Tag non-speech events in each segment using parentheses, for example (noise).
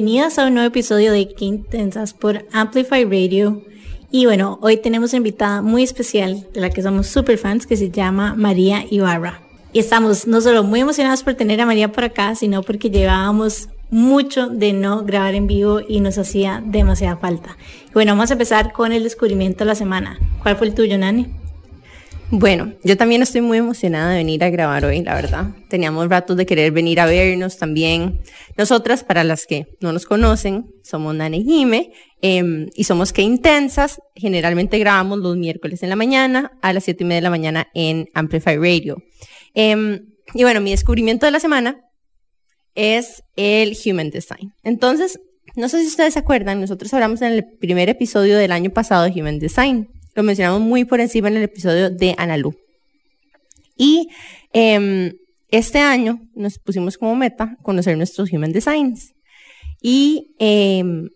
bienvenidas a un nuevo episodio de Qué Intensas por Amplify Radio. Y bueno, hoy tenemos una invitada muy especial de la que somos super fans que se llama María Ibarra. Y estamos no solo muy emocionados por tener a María por acá, sino porque llevábamos mucho de no grabar en vivo y nos hacía demasiada falta. bueno, vamos a empezar con el descubrimiento de la semana. ¿Cuál fue el tuyo, Nani? Bueno, yo también estoy muy emocionada de venir a grabar hoy, la verdad. Teníamos ratos de querer venir a vernos también. Nosotras, para las que no nos conocen, somos Nani y Jime em, y somos que intensas. Generalmente grabamos los miércoles en la mañana a las 7 y media de la mañana en Amplify Radio. Em, y bueno, mi descubrimiento de la semana es el Human Design. Entonces, no sé si ustedes se acuerdan, nosotros hablamos en el primer episodio del año pasado de Human Design. Lo mencionamos muy por encima en el episodio de Analu. Y em, este año nos pusimos como meta conocer nuestros Human Designs. Y em,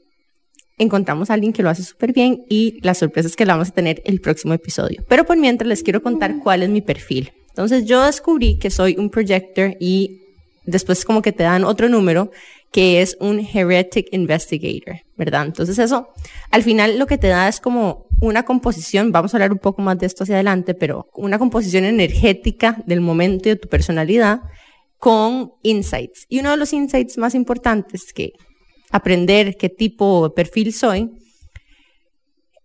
encontramos a alguien que lo hace súper bien y las sorpresas que le vamos a tener el próximo episodio. Pero por mientras les quiero contar cuál es mi perfil. Entonces yo descubrí que soy un projector y después como que te dan otro número que es un heretic investigator, ¿verdad? Entonces eso, al final lo que te da es como una composición, vamos a hablar un poco más de esto hacia adelante, pero una composición energética del momento y de tu personalidad con insights. Y uno de los insights más importantes que aprender qué tipo de perfil soy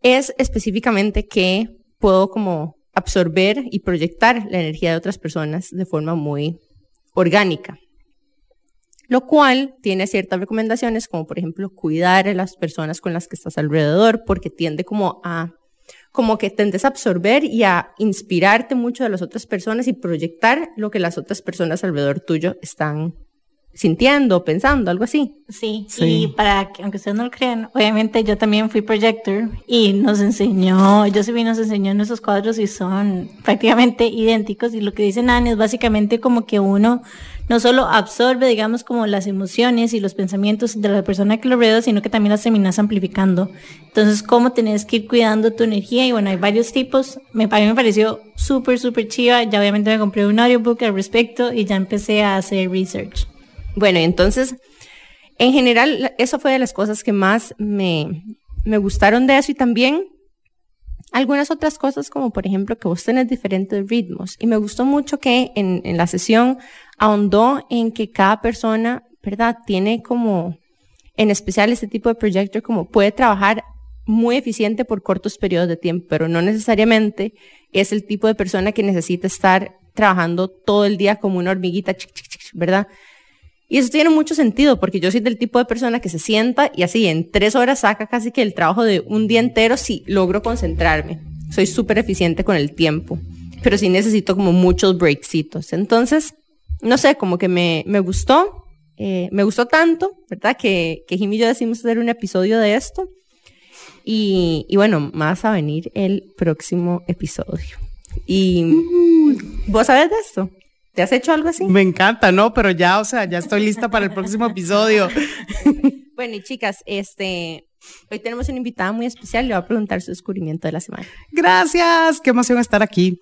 es específicamente que puedo como absorber y proyectar la energía de otras personas de forma muy orgánica lo cual tiene ciertas recomendaciones, como por ejemplo cuidar a las personas con las que estás alrededor, porque tiende como a, como que tendes a absorber y a inspirarte mucho de las otras personas y proyectar lo que las otras personas alrededor tuyo están sintiendo, pensando, algo así. Sí, sí, y para que, aunque ustedes no lo crean, obviamente yo también fui projector y nos enseñó, yo sí nos enseñó nuestros cuadros y son prácticamente (laughs) idénticos y lo que dicen Anne es básicamente como que uno no solo absorbe, digamos, como las emociones y los pensamientos de la persona que lo rodea, sino que también las terminas amplificando. Entonces, cómo tenés que ir cuidando tu energía y bueno, hay varios tipos. Me, a mí me pareció súper, súper chiva. Ya obviamente me compré un audiobook al respecto y ya empecé a hacer research. Bueno, entonces, en general, eso fue de las cosas que más me, me gustaron de eso y también algunas otras cosas como por ejemplo que vos tenés diferentes ritmos y me gustó mucho que en, en la sesión ahondó en que cada persona, ¿verdad? Tiene como, en especial este tipo de proyector, como puede trabajar muy eficiente por cortos periodos de tiempo, pero no necesariamente es el tipo de persona que necesita estar trabajando todo el día como una hormiguita, ¿verdad? Y eso tiene mucho sentido, porque yo soy del tipo de persona que se sienta y así en tres horas saca casi que el trabajo de un día entero si logro concentrarme. Soy súper eficiente con el tiempo, pero sí necesito como muchos breaksitos. Entonces, no sé, como que me, me gustó, eh, me gustó tanto, ¿verdad? Que, que Jimmy y yo decidimos hacer un episodio de esto. Y, y, bueno, más a venir el próximo episodio. ¿Y vos sabes de esto? ¿Te has hecho algo así? Me encanta, ¿no? Pero ya, o sea, ya estoy lista para el próximo episodio. (laughs) bueno, y chicas, este, Hoy tenemos una invitada muy especial, le voy a preguntar su descubrimiento de la semana. Gracias, qué emoción estar aquí.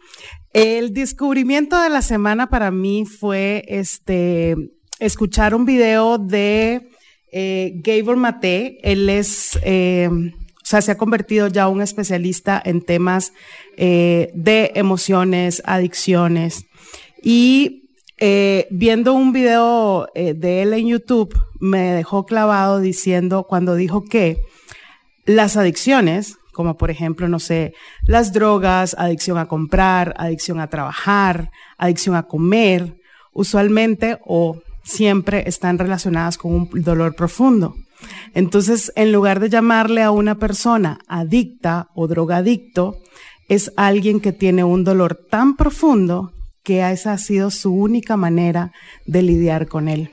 El descubrimiento de la semana para mí fue este escuchar un video de eh, Gabor Mate. Él es, eh, o sea, se ha convertido ya un especialista en temas eh, de emociones, adicciones. Y viendo un video de él en YouTube, me dejó clavado diciendo, cuando dijo que las adicciones, como por ejemplo, no sé, las drogas, adicción a comprar, adicción a trabajar, adicción a comer, usualmente o siempre están relacionadas con un dolor profundo. Entonces, en lugar de llamarle a una persona adicta o drogadicto, es alguien que tiene un dolor tan profundo que esa ha sido su única manera de lidiar con él.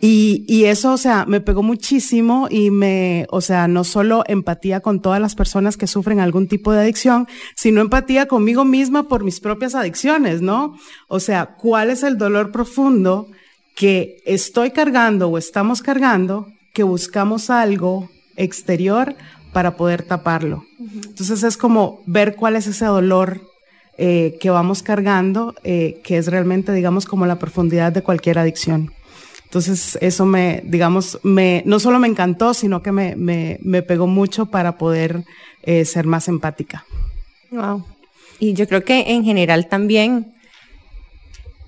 Y, y, eso, o sea, me pegó muchísimo y me, o sea, no solo empatía con todas las personas que sufren algún tipo de adicción, sino empatía conmigo misma por mis propias adicciones, ¿no? O sea, ¿cuál es el dolor profundo que estoy cargando o estamos cargando que buscamos algo exterior para poder taparlo? Entonces es como ver cuál es ese dolor eh, que vamos cargando, eh, que es realmente, digamos, como la profundidad de cualquier adicción. Entonces, eso me, digamos, me, no solo me encantó, sino que me, me, me pegó mucho para poder eh, ser más empática. Wow. Y yo creo que en general también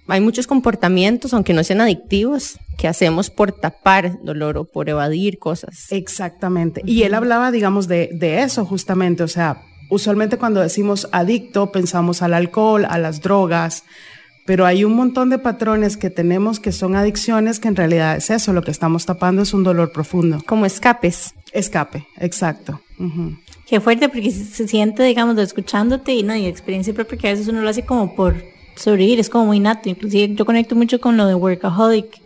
hay muchos comportamientos, aunque no sean adictivos, que hacemos por tapar dolor o por evadir cosas. Exactamente. Y él hablaba, digamos, de, de eso justamente. O sea, usualmente cuando decimos adicto pensamos al alcohol, a las drogas, pero hay un montón de patrones que tenemos que son adicciones que en realidad es eso, lo que estamos tapando es un dolor profundo. Como escapes. Escape, exacto. Qué fuerte porque se siente, digamos, escuchándote y no, y experiencia propia que a veces uno lo hace como por sobrevivir, es como muy nato. Inclusive yo conecto mucho con lo de workaholic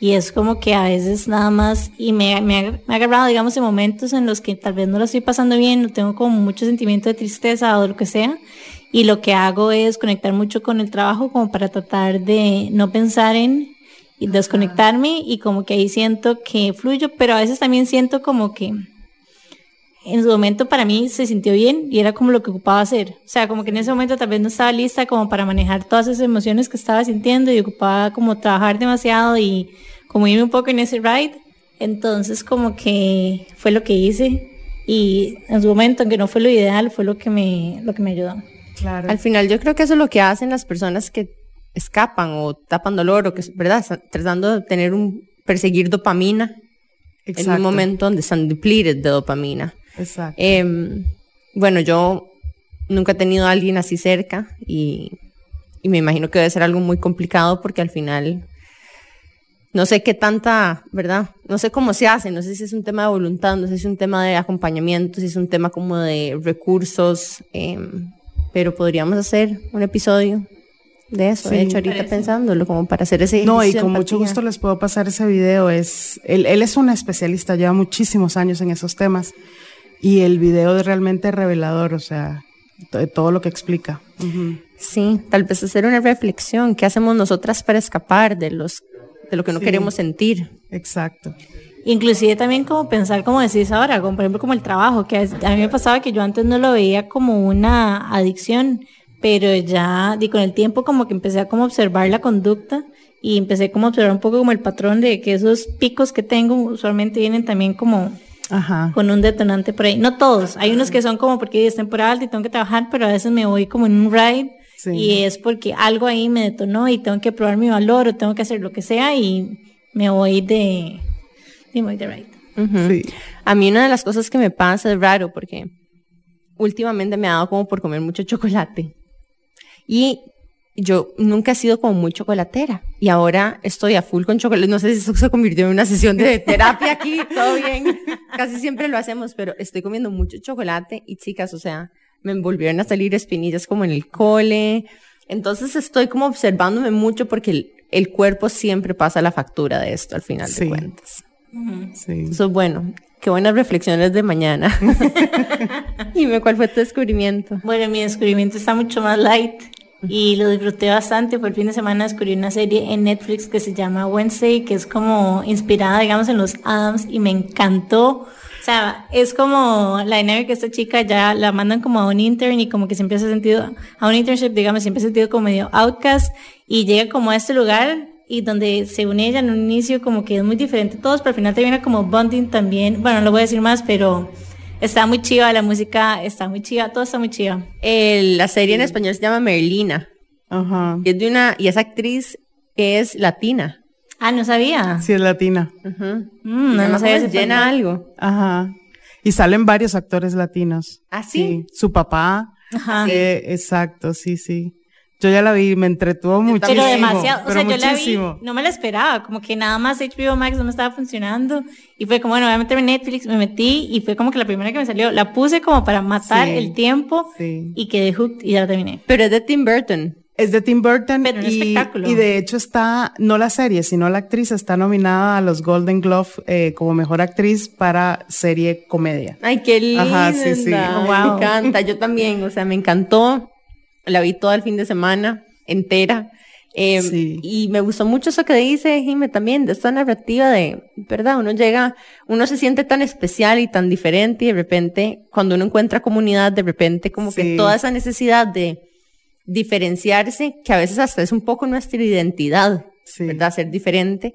y es como que a veces nada más, y me, me, me ha agarrado, digamos, en momentos en los que tal vez no lo estoy pasando bien, no tengo como mucho sentimiento de tristeza o lo que sea, y lo que hago es conectar mucho con el trabajo como para tratar de no pensar en y desconectarme y como que ahí siento que fluyo, pero a veces también siento como que en su momento para mí se sintió bien y era como lo que ocupaba hacer. O sea, como que en ese momento tal vez no estaba lista como para manejar todas esas emociones que estaba sintiendo y ocupaba como trabajar demasiado y como irme un poco en ese ride. Entonces como que fue lo que hice y en su momento, aunque no fue lo ideal, fue lo que me, lo que me ayudó. Claro. Al final yo creo que eso es lo que hacen las personas que escapan o tapan dolor o que, ¿verdad? Tratando de tener un, perseguir dopamina Exacto. en un momento donde están depleted de dopamina. Exacto. Eh, bueno, yo nunca he tenido a alguien así cerca y, y, me imagino que debe ser algo muy complicado porque al final no sé qué tanta, ¿verdad? No sé cómo se hace, no sé si es un tema de voluntad, no sé si es un tema de acompañamiento, si es un tema como de recursos, eh, pero podríamos hacer un episodio de eso, sí, de hecho ahorita parece. pensándolo, como para hacer ese No, y con mucho gusto les puedo pasar ese video. Es, él, él es un especialista, lleva muchísimos años en esos temas. Y el video es realmente revelador, o sea, de todo lo que explica. Uh -huh. Sí, tal vez hacer una reflexión. ¿Qué hacemos nosotras para escapar de los de lo que no sí. queremos sentir? Exacto. Inclusive también como pensar, como decís ahora, como por ejemplo como el trabajo, que a mí me pasaba que yo antes no lo veía como una adicción, pero ya di con el tiempo como que empecé a como observar la conducta y empecé como a observar un poco como el patrón de que esos picos que tengo usualmente vienen también como Ajá. con un detonante por ahí. No todos, hay unos que son como porque es temporada alta y tengo que trabajar, pero a veces me voy como en un ride sí. y es porque algo ahí me detonó y tengo que probar mi valor o tengo que hacer lo que sea y me voy de, voy de ride. Uh -huh. sí. A mí una de las cosas que me pasa es raro porque últimamente me ha dado como por comer mucho chocolate. Y yo nunca he sido como muy chocolatera y ahora estoy a full con chocolate. No sé si eso se convirtió en una sesión de (laughs) terapia aquí, todo bien. Casi siempre lo hacemos, pero estoy comiendo mucho chocolate y chicas, o sea, me volvieron a salir espinillas como en el cole. Entonces estoy como observándome mucho porque el, el cuerpo siempre pasa la factura de esto al final sí. de cuentas. Sí. Eso es bueno. Qué buenas reflexiones de mañana. (laughs) (laughs) Dime, ¿cuál fue tu descubrimiento? Bueno, mi descubrimiento está mucho más light y lo disfruté bastante. Por el fin de semana descubrí una serie en Netflix que se llama Wednesday, que es como inspirada, digamos, en los Adams y me encantó. O sea, es como la dinámica que esta chica ya la mandan como a un intern y como que siempre se ha sentido, a un internship, digamos, siempre se ha sentido como medio outcast y llega como a este lugar y donde según ella en un inicio como que es muy diferente todos, pero al final termina como bonding también. Bueno, no lo voy a decir más, pero Está muy chiva la música, está muy chiva, todo está muy chiva. Eh, la serie en español se llama Merlina. Ajá. Y es de una, y esa actriz es latina. Ah, no sabía. Sí, es latina. Uh -huh. mm, no, no sabía. Se llena algo. Ajá. Y salen varios actores latinos. ¿Ah, sí? sí. Su papá. Ajá. Eh, exacto, sí, sí. Yo ya la vi, me entretuvo muchísimo. Pero demasiado, pero o sea, muchísimo. yo la vi, no me la esperaba, como que nada más HBO Max no me estaba funcionando y fue como, bueno, voy a meterme en Netflix, me metí y fue como que la primera que me salió, la puse como para matar Sí, el tiempo sí. y quedé hooked y ya la terminé. Pero es de Tim Burton. Es de Tim Burton Pero y, espectáculo. y de hecho está, no la serie, sino la actriz está nominada a los Golden Globe eh, como mejor actriz para serie comedia. Ay, qué linda. Ajá, sí, sí. Me encanta, yo también, o sea, me encantó. La vi todo el fin de semana entera. Eh, Sí. Y me gustó mucho eso que dice Jime también, de esta narrativa de, ¿verdad? Uno llega, uno se siente tan especial y tan diferente y de repente, cuando uno encuentra comunidad, de repente como que toda esa necesidad de diferenciarse, que a veces hasta es un poco nuestra identidad, Sí. ¿verdad? Ser diferente,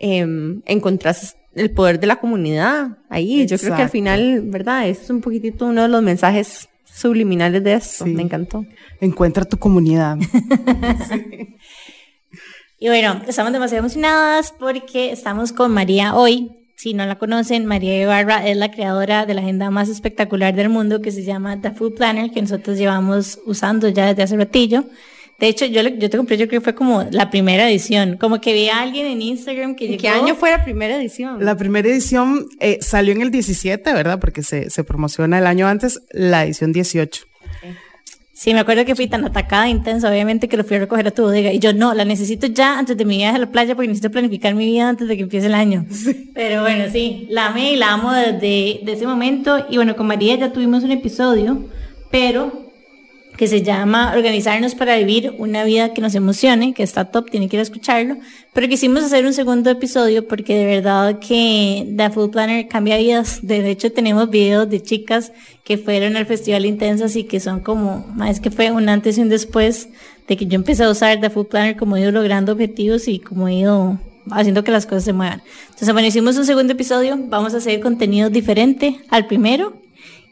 em, encontrás el poder de la comunidad ahí. Yo creo que al final, ¿verdad? Es un poquitito uno de los mensajes subliminales de esto. Sí. Me encantó. Encuentra tu comunidad. (laughs) Y bueno, estamos demasiado emocionadas porque estamos con María hoy. Si no la conocen, María Ibarra es la creadora de la agenda más espectacular del mundo que se llama The Food Planner, que nosotros llevamos usando ya desde hace ratillo. De hecho, yo, yo te compré, yo creo que fue como la primera edición. Como que vi a alguien en Instagram que ¿En llegó. qué año fue la primera edición? La primera edición eh, salió en el 17, ¿verdad? Porque se, se promociona el año antes, la edición 18. Sí, me acuerdo que fui tan atacada, intensa, obviamente que lo fui a recoger a tu bodega. Y yo, no, la necesito ya antes de mi viaje a la playa porque necesito planificar mi vida antes de que empiece el año. Pero bueno, sí, la amé y la amo desde, desde ese momento. Y bueno, con María ya tuvimos un episodio, pero que se llama Organizarnos para vivir una vida que nos emocione, que está top, tiene que ir a escucharlo. Pero quisimos hacer un segundo episodio porque de verdad que The Food Planner cambia vidas. De hecho, tenemos videos de chicas que fueron al Festival Intensas y que son como, es que fue un antes y un después de que yo empecé a usar The Food Planner, como he ido logrando objetivos y como he ido haciendo que las cosas se muevan. Entonces, bueno, hicimos un segundo episodio, vamos a hacer contenido diferente al primero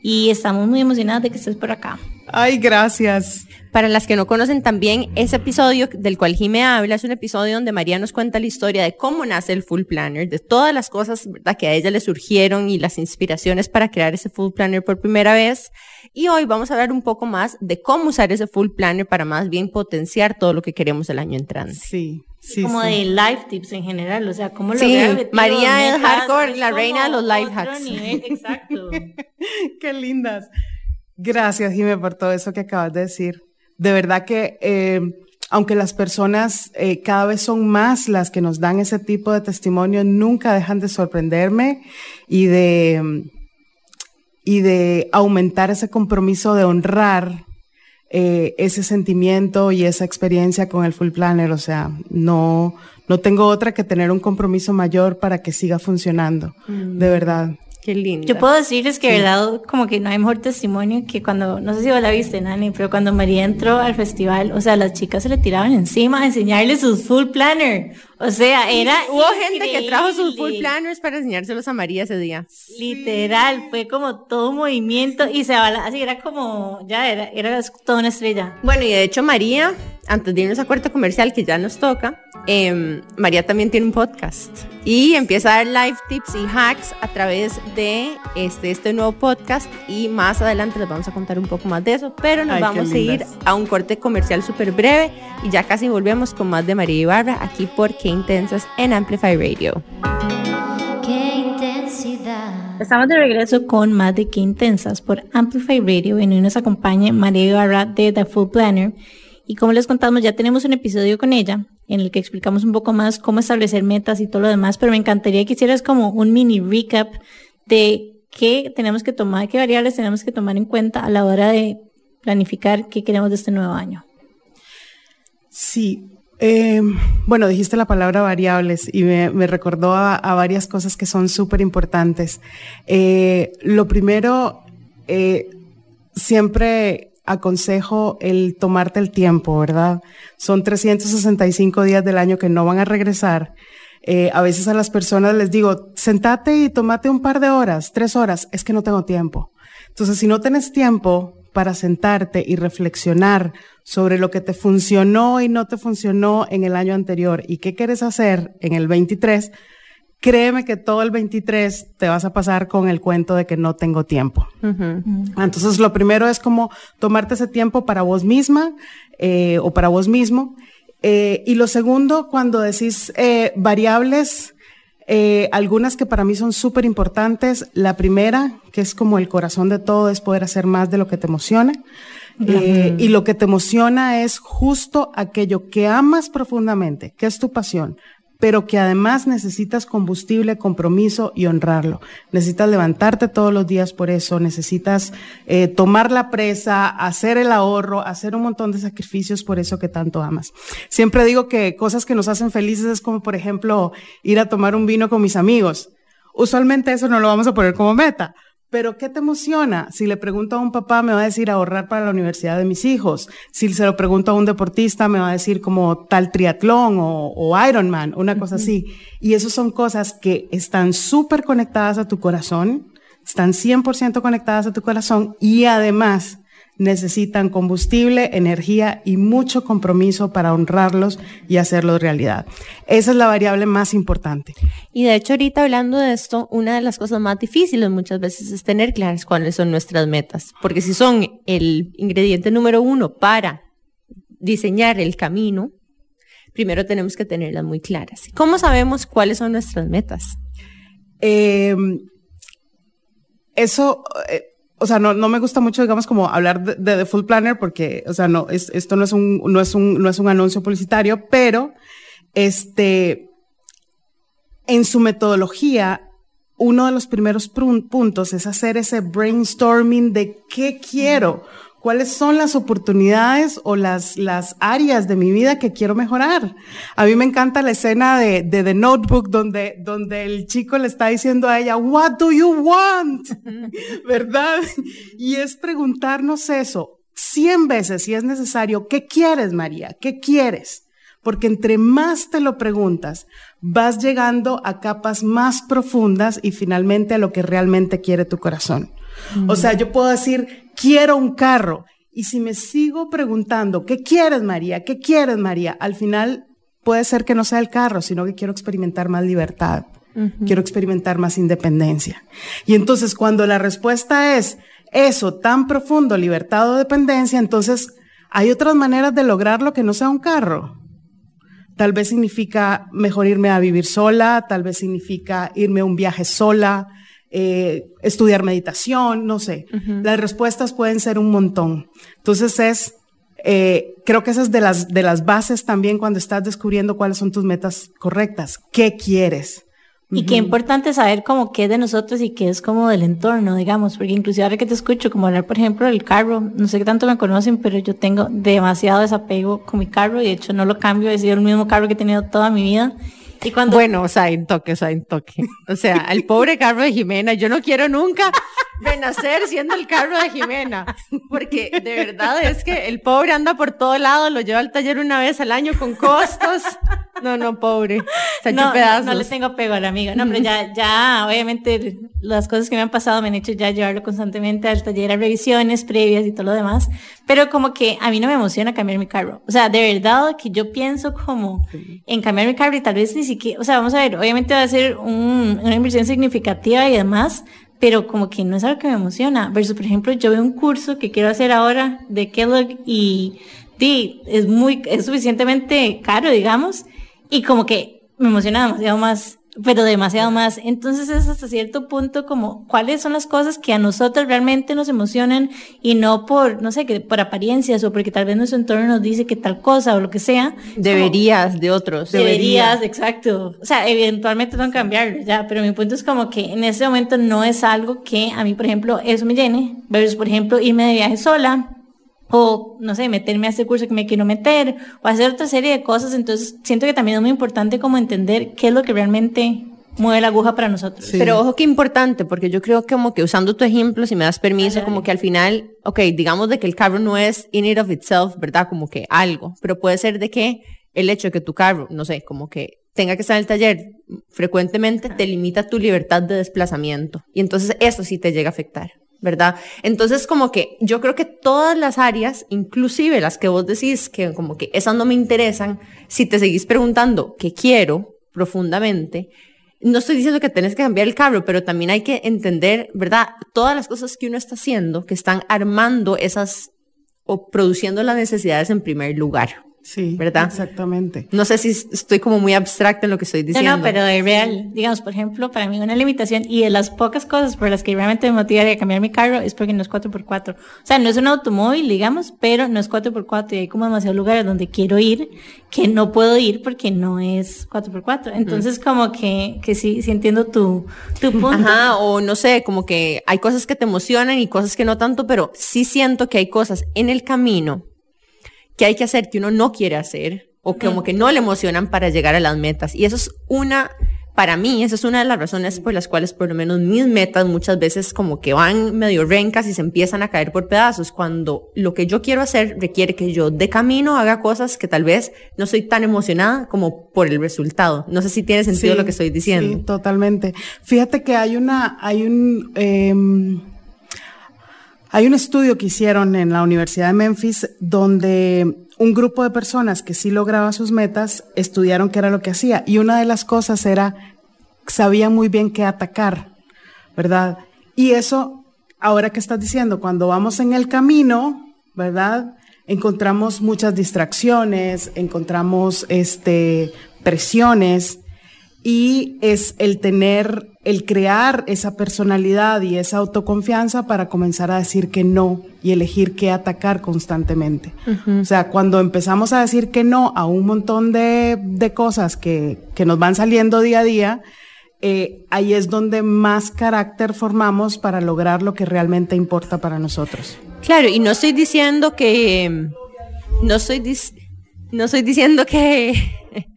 y estamos muy emocionadas de que estés por acá. Ay, gracias. Para las que no conocen también, ese episodio del cual Jime habla es un episodio donde María nos cuenta la historia de cómo nace el Full Planner, de todas las cosas ¿verdad? que a ella le surgieron y las inspiraciones para crear ese Full Planner por primera vez. Y hoy vamos a hablar un poco más de cómo usar ese Full Planner para más bien potenciar todo lo que queremos el año entrante. Sí, sí. como sí. de life tips en general, o sea, cómo Sí, lograr objetivos, María es hardcore, la reina de los life hacks. nivel, exacto. (laughs) Qué lindas. Gracias, Jimé, por todo eso que acabas de decir. De verdad que, eh, aunque las personas eh, cada vez son más las que nos dan ese tipo de testimonio, nunca dejan de sorprenderme y de, mm, y de aumentar ese compromiso de honrar eh, ese sentimiento y esa experiencia con el Full Planner. O sea, no, no tengo otra que tener un compromiso mayor para que siga funcionando. De verdad. Qué lindo. Yo puedo decirles que, de verdad, como que no hay mejor testimonio que cuando, no sé si vos la viste, Nani, pero cuando María entró al festival, o sea, las chicas se le tiraban encima a enseñarle sus full planner. O sea, era. Hubo gente que trajo sus Full increíble. Planners para enseñárselos a María ese día. Literal, fue como todo un movimiento y se así era como, ya era, era toda una estrella. Bueno, y de hecho María, antes de irnos a corte comercial que ya nos toca, em, María también tiene un podcast y empieza a dar live tips y hacks a través de este, este nuevo podcast y más adelante les vamos a contar un poco más de eso, pero nos Ay, vamos a ir a un corte comercial súper breve y ya casi volvemos con más de María Ibarra aquí por Intensas en Amplify Radio. Qué intensidad. Estamos de regreso con más de Qué Intensas por Amplify Radio y hoy nos acompaña María Ibarra de The Full Planner. Y como les contamos, ya tenemos un episodio con ella en el que explicamos un poco más cómo establecer metas y todo lo demás, pero me encantaría que hicieras como un mini recap de qué tenemos que tomar, qué variables tenemos que tomar en cuenta a la hora de planificar qué queremos de este nuevo año. Sí. Eh, bueno, dijiste la palabra variables y me, recordó a, varias cosas que son súper importantes. Eh, lo primero, eh, siempre aconsejo el tomarte el tiempo, ¿verdad? Son 365 días del año que no van a regresar. A veces a las personas les digo, sentate y tomate un par de horas, tres horas, es que no tengo tiempo. Entonces, si no tienes tiempo para sentarte y reflexionar sobre lo que te funcionó y no te funcionó en el año anterior y qué quieres hacer en el 23, créeme que todo el 23 te vas a pasar con el cuento de que no tengo tiempo. Entonces, lo primero es como tomarte ese tiempo para vos misma eh, o para vos mismo. Eh, y lo segundo, cuando decís eh, variables, eh, algunas que para mí son súper importantes. La primera, que es como el corazón de todo, es poder hacer más de lo que te emociona. Eh, y lo que te emociona es justo aquello que amas profundamente, que es tu pasión, pero que además necesitas combustible, compromiso y honrarlo. Necesitas levantarte todos los días por eso, necesitas eh, tomar la presa, hacer el ahorro, hacer un montón de sacrificios por eso que tanto amas. Siempre digo que cosas que nos hacen felices es como, por ejemplo, ir a tomar un vino con mis amigos. Usualmente eso no lo vamos a poner como meta, Pero ¿qué te emociona? Si le pregunto a un papá, me va a decir ahorrar para la universidad de mis hijos. Si se lo pregunto a un deportista, me va a decir como tal triatlón o, o Ironman, una cosa así. Y eso son cosas que están súper conectadas a tu corazón, están 100% conectadas a tu corazón y además necesitan combustible, energía y mucho compromiso para honrarlos y hacerlos realidad. Esa es la variable más importante. Y de hecho, ahorita hablando de esto, una de las cosas más difíciles muchas veces es tener claras cuáles son nuestras metas. Porque si son el ingrediente número uno para diseñar el camino, primero tenemos que tenerlas muy claras. ¿Cómo sabemos cuáles son nuestras metas? Eh, eso, eh, o sea, no, no me gusta mucho, digamos, como hablar de, The Full Planner porque, o sea, no, es, esto no es un, no es un, no es un anuncio publicitario, pero, este, en su metodología, uno de los primeros puntos es hacer ese brainstorming de qué quiero, cuáles son las oportunidades o las, las áreas de mi vida que quiero mejorar. A mí me encanta la escena de, de The Notebook donde, donde el chico le está diciendo a ella, what do you want? (laughs) ¿Verdad? Y es preguntarnos eso cien veces si es necesario, ¿qué quieres, María? ¿Qué quieres? Porque entre más te lo preguntas, vas llegando a capas más profundas y finalmente a lo que realmente quiere tu corazón. O sea, yo puedo decir, quiero un carro. Y si me sigo preguntando, ¿qué quieres, María? ¿Qué quieres, María? Al final puede ser que no sea el carro, sino que quiero experimentar más libertad. Quiero experimentar más independencia. Y entonces cuando la respuesta es eso tan profundo, libertad o dependencia, entonces hay otras maneras de lograrlo que no sea un carro. Tal vez significa mejor irme a vivir sola, tal vez significa irme a un viaje sola, eh, estudiar meditación, no sé. Las respuestas pueden ser un montón. Entonces es, eh, creo que esa es de las, de las bases también cuando estás descubriendo cuáles son tus metas correctas. ¿Qué quieres? Y qué importante saber como qué es de nosotros y qué es como del entorno, digamos, porque inclusive ahora que te escucho como hablar, por ejemplo, del carro, no sé qué tanto me conocen, pero yo tengo demasiado desapego con mi carro y de hecho no lo cambio, he sido el mismo carro que he tenido toda mi vida. Y cuando Bueno, o sea, en toque, o sea, en toque. O sea, el pobre carro de Jimena, yo no quiero nunca renacer siendo el carro de Jimena, porque de verdad es que el pobre anda por todo lado, lo lleva al taller una vez al año con costos. No, no, pobre. Hecho no, no, no le tengo apego a la amiga. No, pero ya, ya, obviamente, las cosas que me han pasado me han hecho ya llevarlo constantemente al taller a revisiones previas y todo lo demás. Pero como que a mí no me emociona cambiar mi carro. O sea, de verdad que yo pienso como en cambiar mi carro y tal vez ni siquiera, o sea, vamos a ver, obviamente va a ser un- una inversión significativa y demás, pero como que no es algo que me emociona. Versus, por ejemplo, yo veo un curso que quiero hacer ahora de Kellogg y, di, es muy, es suficientemente caro, digamos, y como que me emociona demasiado más, pero demasiado más. Entonces es hasta cierto punto como cuáles son las cosas que a nosotros realmente nos emocionan y no por, no sé, que por apariencias o porque tal vez nuestro entorno nos dice que tal cosa o lo que sea. Deberías de otros. Deberías, exacto. O sea, eventualmente tengo que cambiarlo ya, pero mi punto es como que en ese momento no es algo que a mí, por ejemplo, eso me llene, versus, por ejemplo, irme de viaje sola o, no sé, meterme a este curso que me quiero meter o hacer otra serie de cosas. Entonces, siento que también es muy importante como entender qué es lo que realmente mueve la aguja para nosotros. Sí. Pero ojo que importante, porque yo creo que como que usando tu ejemplo, si me das permiso, como que al final, ok, digamos de que el carro no es in it of itself, ¿verdad? Como que algo, pero puede ser de que el hecho de que tu carro, no sé, como que tenga que estar en el taller frecuentemente, te limita tu libertad de desplazamiento. Y entonces eso sí te llega a afectar. ¿Verdad? Entonces, como que yo creo que todas las áreas, inclusive las que vos decís que como que esas no me interesan, si te seguís preguntando qué quiero profundamente, no estoy diciendo que tenés que cambiar el carro, pero también hay que entender, ¿verdad? Todas las cosas que uno está haciendo que están armando esas o produciendo las necesidades en primer lugar. Sí, ¿Verdad? Exactamente. No sé si estoy como muy abstracta en lo que estoy No, diciendo. no, pero de real, digamos, por ejemplo, para mí una limitación y de las pocas cosas por las que realmente me motivaría a cambiar mi carro es porque no es 4x4. O sea, no es un automóvil, digamos, pero no es 4x4 y hay como demasiados lugares donde quiero ir que no puedo ir porque no es 4x4. Entonces, como que, que sí, sí entiendo tu, tu punto. Ajá, o no sé, como que hay cosas que te emocionan y cosas que no tanto, pero sí siento que hay cosas en el camino que hay que hacer que uno no quiere hacer o que como que no le emocionan para llegar a las metas. Y eso es una para mí esa es una de las razones por las cuales por lo menos mis metas muchas veces como que van medio rencas y se empiezan a caer por pedazos, cuando lo que yo quiero hacer requiere que yo de camino haga cosas que tal vez no soy tan emocionada como por el resultado. No sé si tiene sentido Sí, lo que estoy diciendo. Sí, totalmente. Fíjate que hay una, hay un, em, hay un estudio que hicieron en la Universidad de Memphis donde un grupo de personas que sí lograba sus metas estudiaron qué era lo que hacía y una de las cosas era sabían muy bien qué atacar, ¿verdad? Y eso, ahora que estás diciendo, cuando vamos en el camino, ¿verdad? Encontramos muchas distracciones, encontramos este, presiones y es el tener, el crear esa personalidad y esa autoconfianza para comenzar a decir que no y elegir qué atacar constantemente. O sea, cuando empezamos a decir que no a un montón de, de cosas que, que nos van saliendo día a día, eh, ahí es donde más carácter formamos para lograr lo que realmente importa para nosotros. Claro, y no estoy diciendo que, no estoy, dis- no estoy diciendo que, (laughs)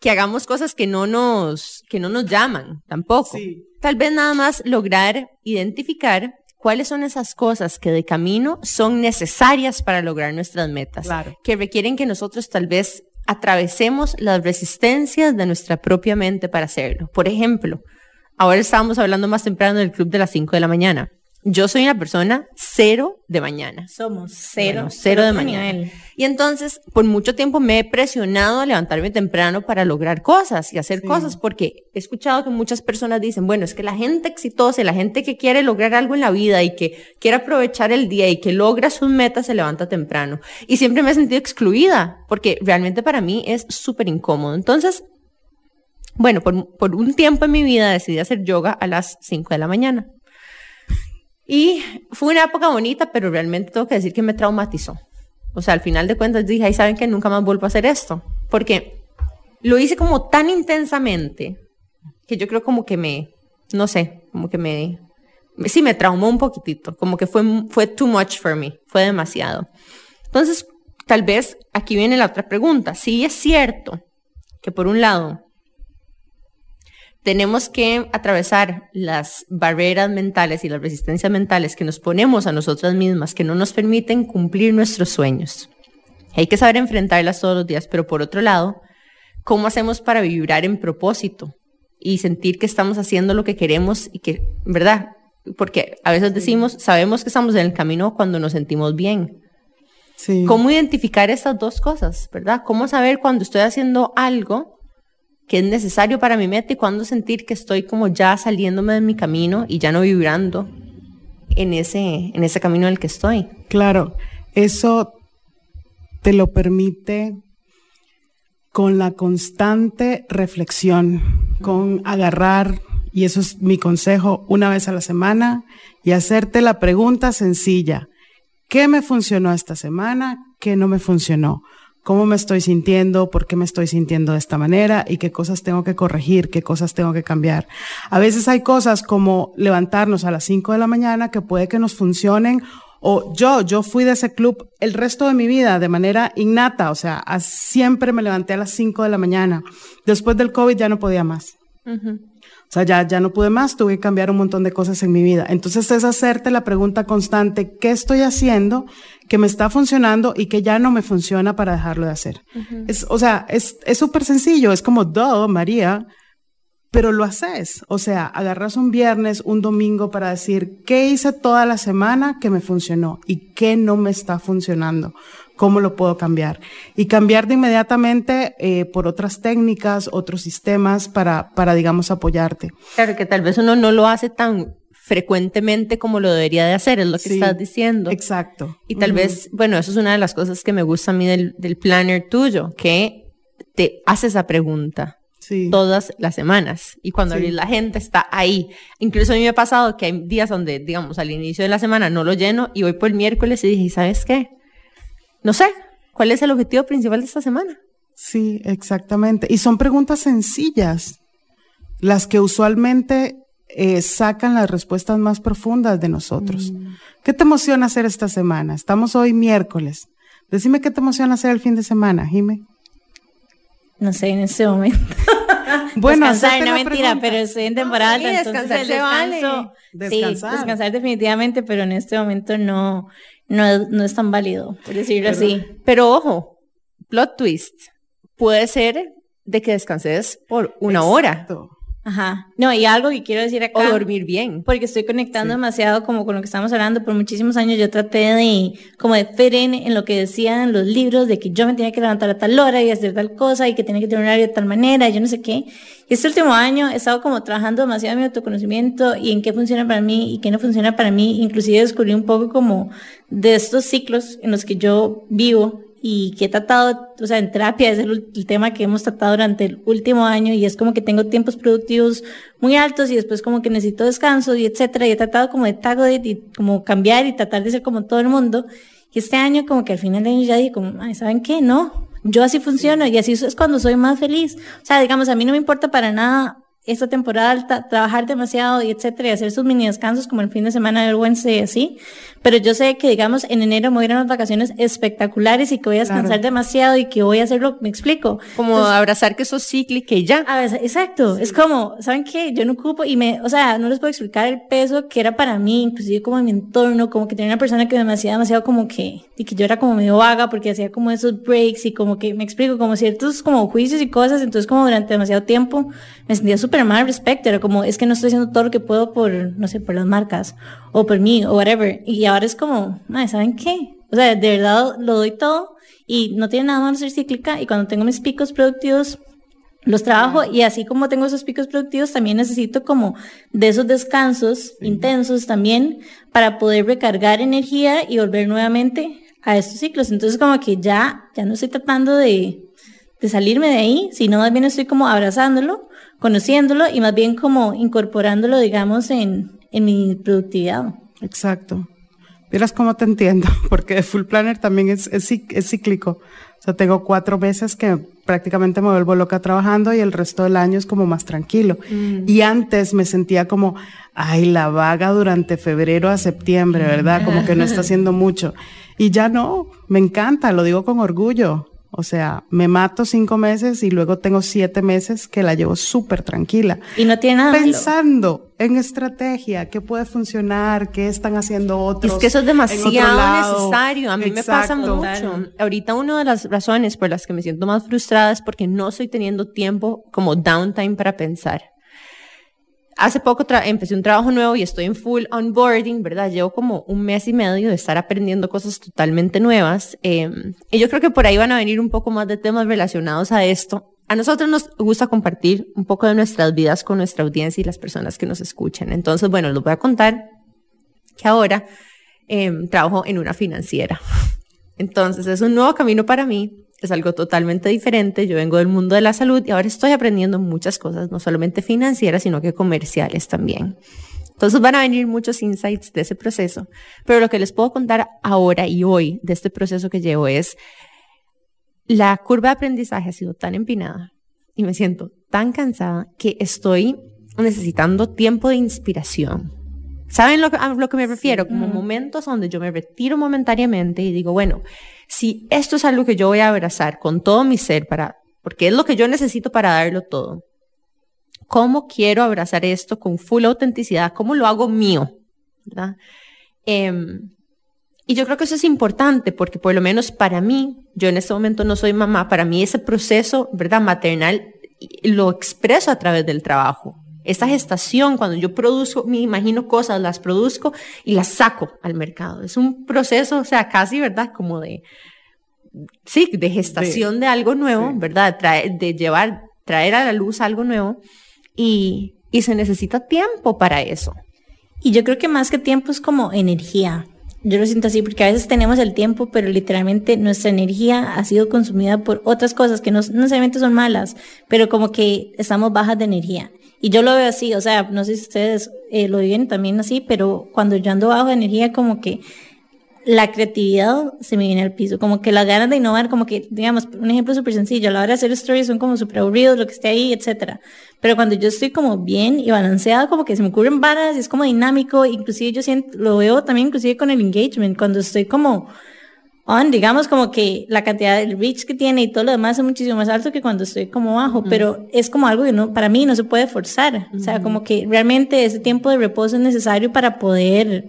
que hagamos cosas que no nos, que no nos llaman, tampoco. Sí. Tal vez nada más lograr identificar cuáles son esas cosas que de camino son necesarias para lograr nuestras metas, Claro. que requieren que nosotros tal vez atravesemos las resistencias de nuestra propia mente para hacerlo. Por ejemplo, ahora estábamos hablando más temprano del club de las 5 de la mañana. Yo soy una persona cero de mañana. Somos cero. Bueno, cero de mañana. nivel. Y entonces, por mucho tiempo me he presionado a levantarme temprano para lograr cosas y hacer Sí. cosas, porque he escuchado que muchas personas dicen, bueno, es que la gente exitosa y la gente que quiere lograr algo en la vida y que quiere aprovechar el día y que logra sus metas se levanta temprano. Y siempre me he sentido excluida, porque realmente para mí es súper incómodo. Entonces, bueno, por, por un tiempo en mi vida decidí hacer yoga a las 5 de la mañana. Y fue una época bonita, pero realmente tengo que decir que me traumatizó. O sea, al final de cuentas dije, ay, ¿saben que Nunca más vuelvo a hacer esto. Porque lo hice como tan intensamente que yo creo como que me, no sé, como que me- sí, me traumó un poquitito. Como que fue, fue too much for me, fue demasiado. Entonces, tal vez aquí viene la otra pregunta. Sí es cierto que por un lado tenemos que atravesar las barreras mentales y las resistencias mentales que nos ponemos a nosotras mismas, que no nos permiten cumplir nuestros sueños. Hay que saber enfrentarlas todos los días, pero por otro lado, ¿cómo hacemos para vibrar en propósito y sentir que estamos haciendo lo que queremos y que, ¿verdad? Porque a veces decimos, sabemos que estamos en el camino cuando nos sentimos bien. Sí. ¿Cómo identificar estas dos cosas, verdad? ¿Cómo saber cuando estoy haciendo algo que es necesario para mi meta y cuándo sentir que estoy como ya saliéndome de mi camino y ya no vibrando en ese, en ese camino en el que estoy? Claro, eso te lo permite con la constante reflexión, con agarrar, y eso es mi consejo, una vez a la semana y hacerte la pregunta sencilla, ¿qué me funcionó esta semana? ¿Qué no me funcionó? ¿Cómo me estoy sintiendo? ¿Por qué me estoy sintiendo de esta manera? ¿Y qué cosas tengo que corregir? ¿Qué cosas tengo que cambiar? A veces hay cosas como levantarnos a las 5 de la mañana que puede que nos funcionen o yo, yo fui de ese club el resto de mi vida de manera innata, o sea, siempre me levanté a las 5 de la mañana. Después del COVID ya no podía más. O sea, ya, ya no pude más, tuve que cambiar un montón de cosas en mi vida. Entonces es hacerte la pregunta constante, ¿qué estoy haciendo que me está funcionando y que ya no me funciona para dejarlo de hacer? es, o sea, es es súper sencillo, es como, do, María, pero lo haces. O sea, agarras un viernes, un domingo para decir, ¿qué hice toda la semana que me funcionó y qué no me está funcionando? ¿Cómo lo puedo cambiar? Y cambiar de inmediatamente eh, por otras técnicas, otros sistemas para, para, digamos, apoyarte. Claro que tal vez uno no lo hace tan frecuentemente como lo debería de hacer, es lo que Sí, estás diciendo. Exacto. Y tal vez, bueno, eso es una de las cosas que me gusta a mí del, del planner tuyo, que te hace esa pregunta Sí. todas las semanas. Y cuando Sí. la gente está ahí. Incluso a mí me ha pasado que hay días donde, digamos, al inicio de la semana no lo lleno y voy por el miércoles y dije, ¿sabes qué? No sé, ¿cuál es el objetivo principal de esta semana? Sí, exactamente. Y son preguntas sencillas, las que usualmente eh, sacan las respuestas más profundas de nosotros. ¿Qué te emociona hacer esta semana? Estamos hoy miércoles. Decime qué te emociona hacer el fin de semana, Jime. No sé, en ese momento. (laughs) Bueno, descansar, no mentira, pregunta. pero estoy en temporada sí, alta, entonces el vale. descanso, Descansar. sí, descansar definitivamente, pero en este momento no, no, no es tan válido, por decirlo así. Pero ojo, plot twist. Puede ser de que descanses por una hora. Ajá. No, y algo que quiero decir acá. o dormir bien. Porque estoy conectando demasiado como con lo que estamos hablando. Por muchísimos años yo traté de como de in en lo que decían los libros de que yo me tenía que levantar a tal hora y hacer tal cosa y que tenía que tener un horario de tal manera y yo no sé qué. Y este último año he estado como trabajando demasiado en mi autoconocimiento y en qué funciona para mí y qué no funciona para mí. Inclusive descubrí un poco como de estos ciclos en los que yo vivo y que he tratado, o sea, en terapia es el, tema que hemos tratado durante el último año y es como que tengo tiempos productivos muy altos y después como que necesito descanso y etcétera y he tratado como de tago y como cambiar y tratar de ser como todo el mundo y este año como que al final de año ya dije como, ay, ¿saben qué? No, yo así funciono y así es cuando soy más feliz. O sea, digamos, a mí no me importa para nada esta temporada alta, trabajar demasiado y etcétera, y hacer sus mini descansos como el fin de semana del Wednesday y así. Pero yo sé que, digamos, en enero me voy a ir a unas vacaciones espectaculares y que voy a descansar Claro. demasiado y que voy a hacerlo, me explico. Como abrazar que sos cíclica y ya. A ver, exacto, es como, ¿saben qué? Yo no ocupo y me, o sea, no les puedo explicar el peso que era para mí, inclusive como en mi entorno, como que tenía una persona que me hacía demasiado como que, y que yo era como medio vaga porque hacía como esos breaks y como que, me explico, como ciertos como juicios y cosas, entonces como durante demasiado tiempo me sentía súper mal al respecto, era como, es que no estoy haciendo todo lo que puedo por, no sé, por las marcas, o por mí, o whatever, y ahora es como, "Mae, ¿saben qué? O sea, de verdad lo doy todo y no tiene nada malo ser cíclica y cuando tengo mis picos productivos los trabajo y así como tengo esos picos productivos, también necesito como de esos descansos intensos también para poder recargar energía y volver nuevamente a estos ciclos. Entonces como que ya, ya no estoy tratando de, de salirme de ahí, sino más bien estoy como abrazándolo, conociéndolo y más bien como incorporándolo, digamos, en, en mi productividad. Exacto. Vieras cómo te entiendo, (laughs) porque Full Planner también es, es, cíclico. O sea, tengo cuatro meses que prácticamente me vuelvo loca trabajando y el resto del año es como más tranquilo. Y antes me sentía como, ay, la vaga durante febrero a septiembre, ¿verdad? Como que no está (laughs) haciendo mucho. Y ya no, me encanta, lo digo con orgullo. O sea, me mato cinco meses y luego tengo siete meses que la llevo súper tranquila Y no tiene nada malo. pensando en estrategia, qué puede funcionar, qué están haciendo Y otros. es que eso es demasiado necesario. A mí me pasa mucho. Ahorita una de las razones por las que me siento más frustrada es porque no estoy teniendo tiempo como downtime para pensar. Hace poco empecé un trabajo nuevo y estoy en full onboarding, ¿verdad? Llevo como un mes y medio de estar aprendiendo cosas totalmente nuevas. eh, y yo creo que por ahí van a venir un poco más de temas relacionados a esto. A nosotros nos gusta compartir un poco de nuestras vidas con nuestra audiencia y las personas que nos escuchan. Entonces, bueno, les voy a contar que ahora em, trabajo en una financiera. Entonces es un nuevo camino para mí, es algo totalmente diferente. Yo vengo del mundo de la salud y ahora estoy aprendiendo muchas cosas, no solamente financieras, sino que comerciales también. Entonces van a venir muchos insights de ese proceso, pero lo que les puedo contar ahora y hoy de este proceso que llevo es la curva de aprendizaje ha sido tan empinada y me siento tan cansada que estoy necesitando tiempo de inspiración. ¿Saben lo que, a lo que me refiero? Como momentos donde yo me retiro momentáneamente y digo, bueno, si esto es algo que yo voy a abrazar con todo mi ser para, porque es lo que yo necesito para darlo todo. ¿Cómo quiero abrazar esto con full autenticidad? ¿Cómo lo hago mío? ¿Verdad? Em, y yo creo que eso es importante porque por lo menos para mí, yo en este momento no soy mamá, para mí ese proceso, ¿verdad? Maternal lo expreso a través del trabajo. Esa gestación, cuando yo produzco, me imagino cosas, las produzco y las saco al mercado. Es un proceso, o sea, casi, ¿verdad? Como de, sí, de gestación de, algo nuevo, sí. ¿verdad? Traer, de llevar, traer a la luz algo nuevo y, y se necesita tiempo para eso. Y yo creo que más que tiempo es como energía. Yo lo siento así porque a veces tenemos el tiempo, pero literalmente nuestra energía ha sido consumida por otras cosas que no, no necesariamente son malas, pero como que estamos bajas de energía. Y yo lo veo así, o sea, no sé si ustedes eh, lo viven también así, pero cuando yo ando bajo de energía, como que la creatividad se me viene al piso, como que las ganas de innovar, como que, digamos, un ejemplo súper sencillo, a la hora de hacer stories son como súper aburridos, lo que esté ahí, etcétera. Pero cuando yo estoy como bien y balanceada, como que se me ocurren varas y es como dinámico, inclusive yo siento, lo veo también inclusive con el engagement, cuando estoy como on, digamos como que la cantidad del reach que tiene y todo lo demás es muchísimo más alto que cuando estoy como bajo, pero es como algo que no, para mí no se puede forzar. O sea, como que realmente ese tiempo de reposo es necesario para poder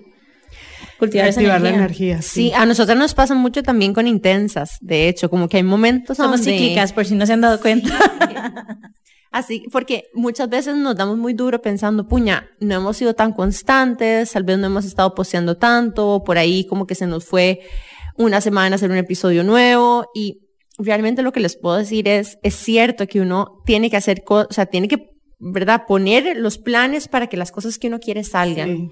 cultivar esa energía. la energía. Sí, a nosotros nos pasa mucho también con intensas. De hecho, como que hay momentos Somos donde- cíclicas, por si no se han dado cuenta. (laughs) Así, porque muchas veces nos damos muy duro pensando, puña, no hemos sido tan constantes, tal vez no hemos estado posteando tanto, por ahí como que se nos fue una semana hacer un episodio nuevo y realmente lo que les puedo decir es, es cierto que uno tiene que hacer cosas, o sea, tiene que, ¿verdad? Poner los planes para que las cosas que uno quiere salgan. Sí.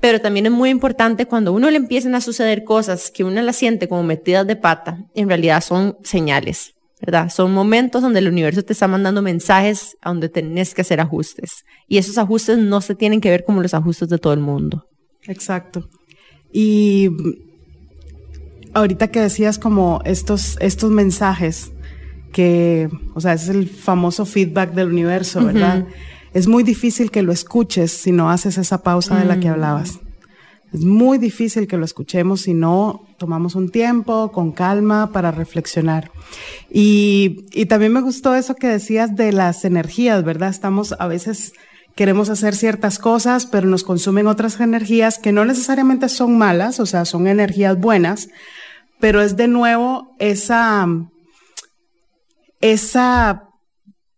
Pero también es muy importante cuando a uno le empiezan a suceder cosas que uno las siente como metidas de pata, en realidad son señales, ¿verdad? Son momentos donde el universo te está mandando mensajes a donde tenés que hacer ajustes. Y esos ajustes no se tienen que ver como los ajustes de todo el mundo. Exacto. Y ahorita que decías como estos, estos mensajes que, o sea, es el famoso feedback del universo, ¿verdad? Es muy difícil que lo escuches si no haces esa pausa de la que hablabas. Es muy difícil que lo escuchemos si no tomamos un tiempo con calma para reflexionar. Y, y también me gustó eso que decías de las energías, ¿verdad? Estamos a veces queremos hacer ciertas cosas, pero nos consumen otras energías que no necesariamente son malas, o sea, son energías buenas, pero es de nuevo esa, esa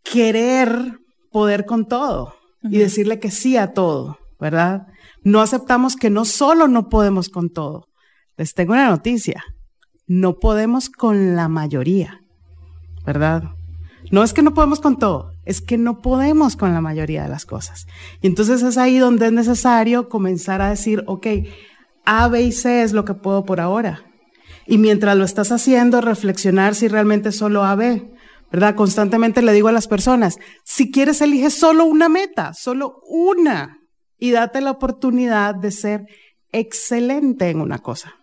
querer poder con todo y decirle que sí a todo, ¿verdad? No aceptamos que no solo no podemos con todo. Les tengo una noticia. No podemos con la mayoría, ¿verdad? No es que no podemos con todo, es que no podemos con la mayoría de las cosas. Y entonces es ahí donde es necesario comenzar a decir, ok, A, B y C es lo que puedo por ahora. Y mientras lo estás haciendo, reflexionar si realmente solo A, B. ¿Verdad? Constantemente le digo a las personas, si quieres elige solo una meta, solo una, y date la oportunidad de ser excelente en una cosa.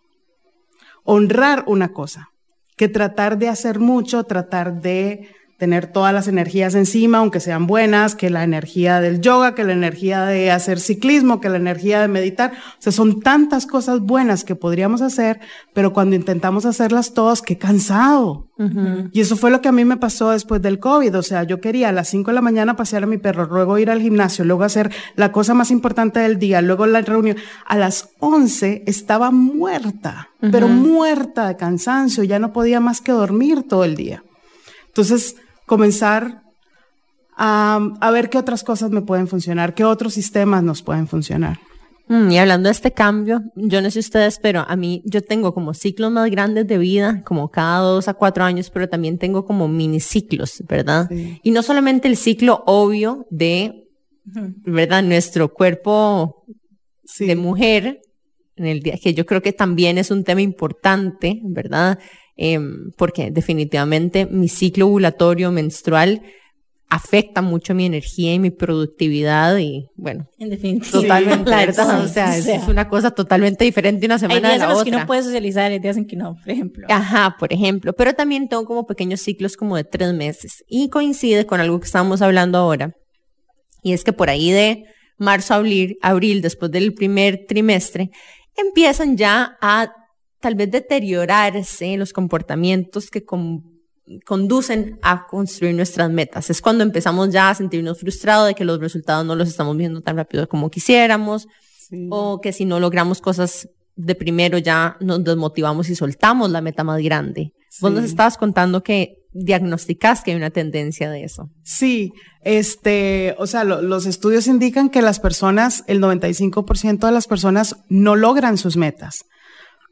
Honrar una cosa, que tratar de hacer mucho, tratar de tener todas las energías encima, aunque sean buenas, que la energía del yoga, que la energía de hacer ciclismo, que la energía de meditar. O sea, son tantas cosas buenas que podríamos hacer, pero cuando intentamos hacerlas todas, qué cansado. Y eso fue lo que a mí me pasó después del COVID. O sea, yo quería a las 5 de la mañana pasear a mi perro, luego ir al gimnasio, luego hacer la cosa más importante del día, luego la reunión. A las 11 estaba muerta, pero muerta de cansancio, ya no podía más que dormir todo el día. Entonces, comenzar a, a ver qué otras cosas me pueden funcionar, qué otros sistemas nos pueden funcionar. Mm, y hablando de este cambio, yo no sé ustedes, pero a mí yo tengo como ciclos más grandes de vida, como cada dos a cuatro años, pero también tengo como mini ciclos, ¿verdad? Sí. Y no solamente el ciclo obvio de, ¿verdad? Nuestro cuerpo Sí. de mujer, en el día, que yo creo que también es un tema importante, ¿verdad? Em, porque definitivamente mi ciclo ovulatorio menstrual afecta mucho mi energía y mi productividad y bueno, En definitiva. totalmente, La ¿verdad? O sea, o es una cosa totalmente diferente una Hay semana de días la en los que otra. uno puede socializar, hay días en que no, por ejemplo. Ajá, por ejemplo, pero también tengo como pequeños ciclos como de tres meses y coincide con algo que estamos hablando ahora y es que por ahí de marzo a abril, abril después del primer trimestre, empiezan ya a tal vez deteriorarse los comportamientos que con- conducen a construir nuestras metas. Es cuando empezamos ya a sentirnos frustrados de que los resultados no los estamos viendo tan rápido como quisiéramos Sí. o que si no logramos cosas de primero ya nos desmotivamos y soltamos la meta más grande. Vos nos estabas contando que diagnosticás que hay una tendencia de eso. Sí, este, o sea, lo- los estudios indican que las personas, el 95% de las personas no logran sus metas,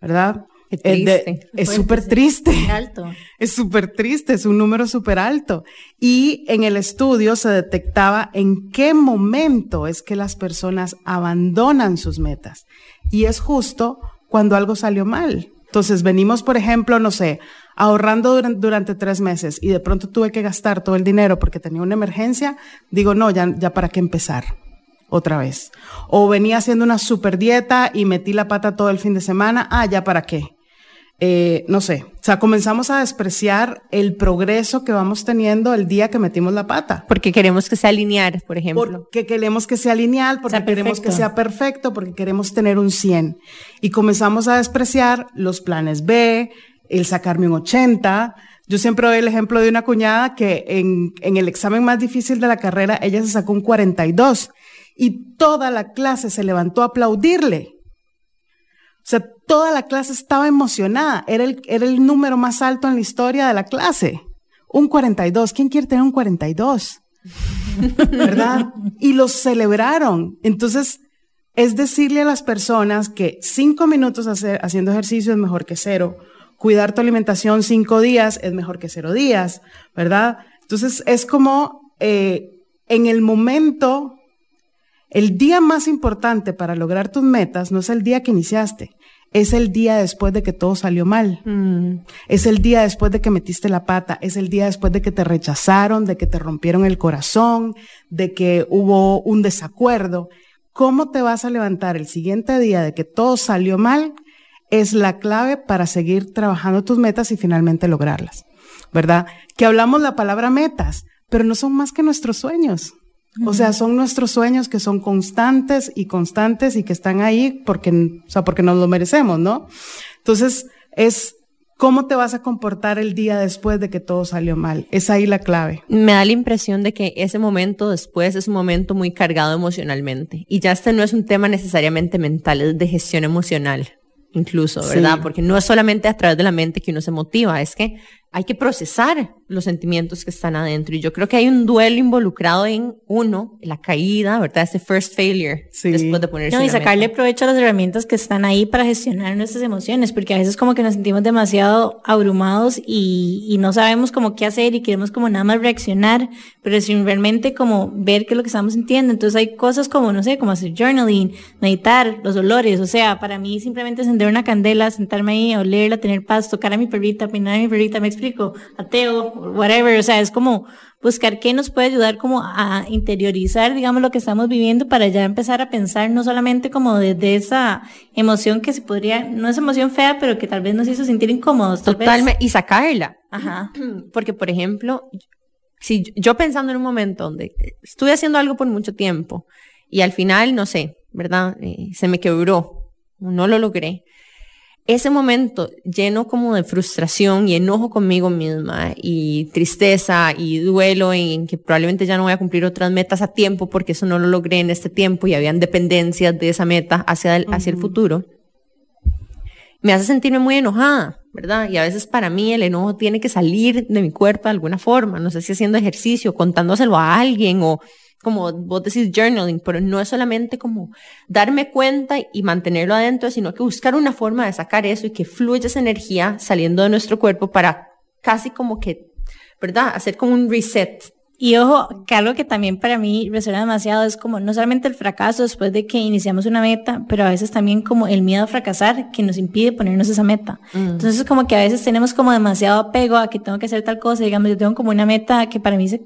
¿verdad? Qué triste. es súper triste. Alto. (laughs) Es súper triste, es un número súper alto. Y en el estudio se detectaba en qué momento es que las personas abandonan sus metas. Y es justo cuando algo salió mal. Entonces venimos, por ejemplo, no sé, ahorrando duran- durante, tres meses y de pronto tuve que gastar todo el dinero porque tenía una emergencia. Digo, no, ya, ya para qué empezar otra vez. O venía haciendo una super dieta y metí la pata todo el fin de semana. Ah, ya para qué. eh, no sé, o sea, comenzamos a despreciar el progreso que vamos teniendo el día que metimos la pata. Porque queremos que sea lineal, por ejemplo. Porque queremos que sea lineal, porque Sea queremos que sea perfecto, porque queremos tener un 100. Y comenzamos a despreciar los planes B, el sacarme un 80. Yo siempre doy el ejemplo de una cuñada que en, en el examen más difícil de la carrera, ella se sacó un 42 y toda la clase se levantó a aplaudirle. O sea, toda la clase estaba emocionada. Era el, era el número más alto en la historia de la clase. Un 42. ¿Quién quiere tener un 42? (laughs) ¿Verdad? Y los celebraron. Entonces, es decirle a las personas que cinco minutos haciendo ejercicio es mejor que cero. Cuidar tu alimentación cinco días es mejor que cero días, ¿verdad? Entonces, es como eh, en el momento el día más importante para lograr tus metas no es el día que iniciaste, es el día después de que todo salió mal. Mm, Es el día después de que metiste la pata, es el día después de que te rechazaron, de que te rompieron el corazón, de que hubo un desacuerdo. ¿Cómo te vas a levantar el siguiente día de que todo salió mal? Es la clave para seguir trabajando tus metas y finalmente lograrlas, ¿verdad? Que hablamos la palabra metas, pero no son más que nuestros sueños. O sea, son nuestros sueños que son constantes y constantes y que están ahí porque, o sea, porque nos lo merecemos, ¿no? Entonces, es cómo te vas a comportar el día después de que todo salió mal. Es ahí la clave. Me da la impresión de que ese momento después es un momento muy cargado emocionalmente. Y ya este no es un tema necesariamente mental, es de gestión emocional, incluso, ¿verdad? Sí. Porque no es solamente a través de la mente que uno se motiva, es que hay que procesar los sentimientos que están adentro. Y yo creo que hay un duelo involucrado en uno, la caída, ¿verdad? Ese first failure, Sí. después de ponerse No, y sacarle meta. provecho a las herramientas que están ahí para gestionar nuestras emociones, porque a veces como que nos sentimos demasiado abrumados y, y no sabemos como qué hacer y queremos como nada más reaccionar, pero sin realmente como ver qué es lo que estamos sintiendo. Entonces hay cosas como, no sé, como hacer journaling, meditar, los olores, o sea, para mí simplemente encender una candela, sentarme ahí, olerla, tener paz, tocar a mi perrita, peinar a mi perrita, me explico, ateo, whatever, o sea, es como buscar qué nos puede ayudar como a interiorizar, digamos, lo que estamos viviendo para ya empezar a pensar no solamente como desde esa emoción que se podría, no es emoción fea, pero que tal vez nos hizo sentir incómodos. Totalmente, y sacarla. Ajá. (clears throat) Porque, por ejemplo, si yo pensando en un momento donde estuve haciendo algo por mucho tiempo y al final, no sé, ¿verdad? Eh, se me quebró, no lo logré. Ese momento lleno como de frustración y enojo conmigo misma y tristeza y duelo en que probablemente ya no voy a cumplir otras metas a tiempo porque eso no lo logré en este tiempo y habían dependencias de esa meta hacia el, hacia el futuro me hace sentirme muy enojada, ¿verdad? Y a veces para mí el enojo tiene que salir de mi cuerpo de alguna forma, no sé si haciendo ejercicio, contándoselo a alguien o como vos decís journaling, pero no es solamente como darme cuenta y mantenerlo adentro, sino que buscar una forma de sacar eso y que fluya esa energía saliendo de nuestro cuerpo para casi como que, ¿verdad? Hacer como un reset. Y ojo, que algo que también para mí resuena demasiado es como no solamente el fracaso después de que iniciamos una meta, pero a veces también como el miedo a fracasar que nos impide ponernos esa meta. Entonces como que a veces tenemos como demasiado apego a que tengo que hacer tal cosa, digamos, yo tengo como una meta que para mí se,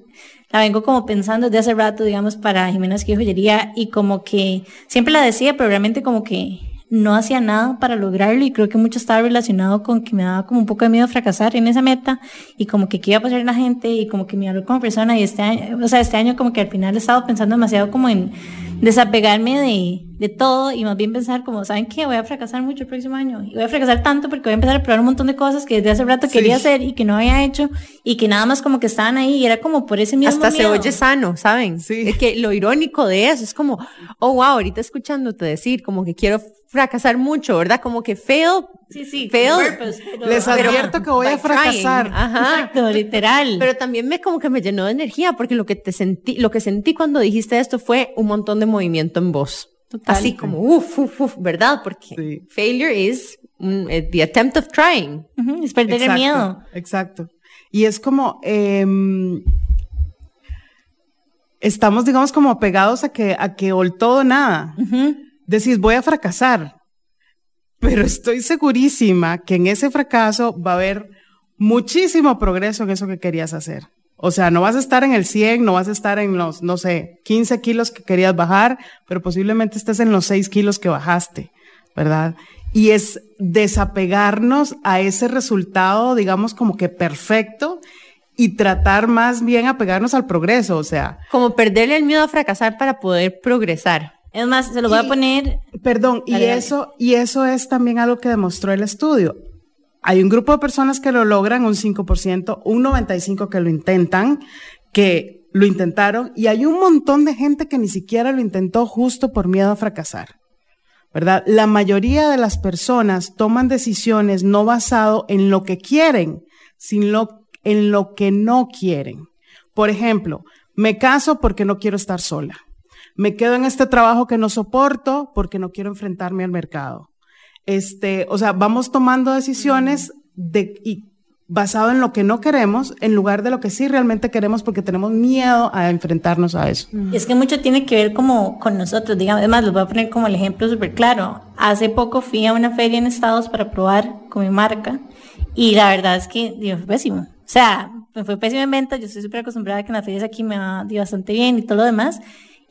la vengo como pensando desde hace rato, digamos, para Jimena Esquivel Joyería y como que siempre la decía, pero realmente como que no hacía nada para lograrlo y creo que mucho estaba relacionado con que me daba como un poco de miedo fracasar en esa meta y como que qué iba a pasar en la gente y como que me habló como persona y este año, o sea, este año como que al final he estado pensando demasiado como en desapegarme de, de todo y más bien pensar como, ¿saben qué? Voy a fracasar mucho el próximo año y voy a fracasar tanto porque voy a empezar a probar un montón de cosas que desde hace rato Sí. quería hacer y que no había hecho y que nada más como que estaban ahí y era como por ese mismo Hasta se miedo. oye sano, ¿saben? Sí. Es que lo irónico de eso es como, oh, wow, ahorita escuchándote decir, como que quiero fracasar mucho, ¿verdad? Como que fail, Sí, sí, fail. purpose, pero- Les pero- advierto que voy a trying. fracasar. Ajá. Exacto, literal. Pero también me como que me llenó de energía porque lo que te sentí, lo que sentí cuando dijiste esto fue un montón de movimiento en voz. Total. Así como, uff, uff, uff, ¿verdad? Porque Sí. failure is eh, the attempt of trying. Es perder el miedo. Exacto. Y es como, em, estamos, digamos, como pegados a que, a que o todo nada. Decís, voy a fracasar. Pero estoy segurísima que en ese fracaso va a haber muchísimo progreso en eso que querías hacer. O sea, no vas a estar en el 100, no vas a estar en los, no sé, 15 kilos que querías bajar, pero posiblemente estés en los 6 kilos que bajaste, ¿verdad? y es desapegarnos a ese resultado, digamos, como que perfecto y tratar más bien apegarnos al progreso, o sea. Como perderle el miedo a fracasar para poder progresar. Es más, se lo voy Y- a poner. Perdón, y dale. eso, y eso es también algo que demostró el estudio. Hay un grupo de personas que lo logran, un 5%, un 95% que lo intentan, que lo intentaron, y hay un montón de gente que ni siquiera lo intentó justo por miedo a fracasar. ¿Verdad? La mayoría de las personas toman decisiones no basado en lo que quieren, sino en lo que no quieren. Por ejemplo, me caso porque no quiero estar sola. Me quedo en este trabajo que no soporto porque no quiero enfrentarme al mercado. Este, o sea, vamos tomando decisiones de, y basado en lo que no queremos en lugar de lo que sí realmente queremos porque tenemos miedo a enfrentarnos a eso. Y Es que mucho tiene que ver como con nosotros, digamos. Además, les voy a poner como el ejemplo súper claro. Hace poco fui a una feria en Estados para probar con mi marca y la verdad es que digo, fue pésimo. O sea, me fue pésimo en venta. Yo estoy súper acostumbrada a que en las ferias aquí me va di, bastante bien y todo lo demás.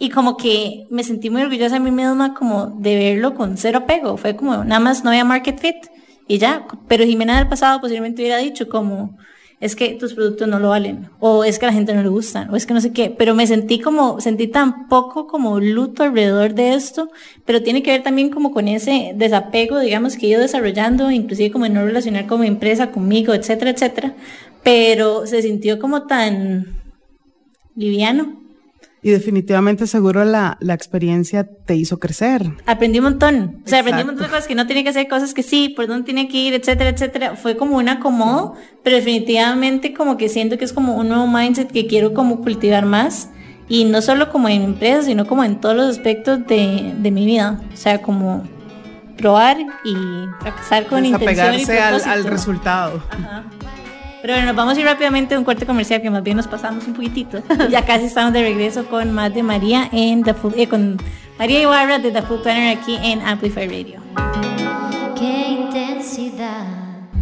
Y como que me sentí muy orgullosa de mí misma como de verlo con cero apego. Fue como, nada más no había market fit y ya. Pero Jimena del pasado posiblemente hubiera dicho como, es que tus productos no lo valen, o es que a la gente no le gustan, o es que no sé qué, pero me sentí como, sentí tan poco como luto alrededor de esto, pero tiene que ver también como con ese desapego, digamos, que he ido desarrollando, inclusive como en no relacionar como empresa conmigo, etcétera, etcétera, pero se sintió como tan liviano. Y definitivamente seguro la, la experiencia te hizo crecer. Aprendí un montón. O sea, aprendí un montón de Exacto. cosas que no tiene que hacer, cosas que sí, por dónde tiene que ir, etcétera, etcétera. Fue como un acomodo, pero definitivamente como que siento que es como un nuevo mindset que quiero como cultivar más. Y no solo como en empresas, sino como en todos los aspectos de, de mi vida. O sea, como probar y fracasar con intención y Desapegarse al, al propósito. resultado. Ajá. Pero bueno, nos vamos a ir rápidamente a un corte comercial que más bien nos pasamos un poquitito. (laughs) ya casi estamos de regreso con más de María en The Food, eh, con María Ibarra de The Food Planner aquí en Amplify Radio. qué intensidad.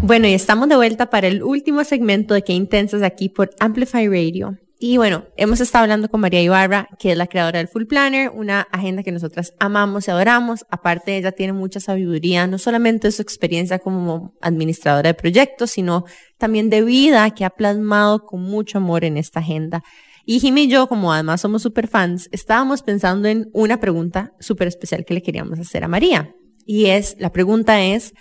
Bueno, y estamos de vuelta para el último segmento de Qué Intensas aquí por Amplify Radio. Y bueno, hemos estado hablando con María Ibarra, que es la creadora del Full Planner, una agenda que nosotras amamos y adoramos. Aparte, ella tiene mucha sabiduría, no solamente de su experiencia como administradora de proyectos, sino también de vida que ha plasmado con mucho amor en esta agenda. Y Jimmy y yo, como además somos super fans, estábamos pensando en una pregunta súper especial que le queríamos hacer a María. Y es, la pregunta es,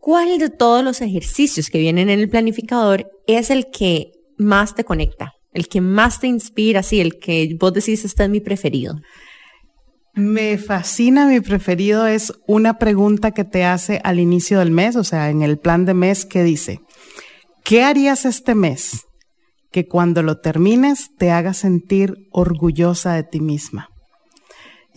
¿cuál de todos los ejercicios que vienen en el planificador es el que más te conecta? El que más te inspira, sí, el que vos decís, este es mi preferido. Me fascina, mi preferido es una pregunta que te hace al inicio del mes, o sea, en el plan de mes que dice, ¿qué harías este mes que cuando lo termines te haga sentir orgullosa de ti misma?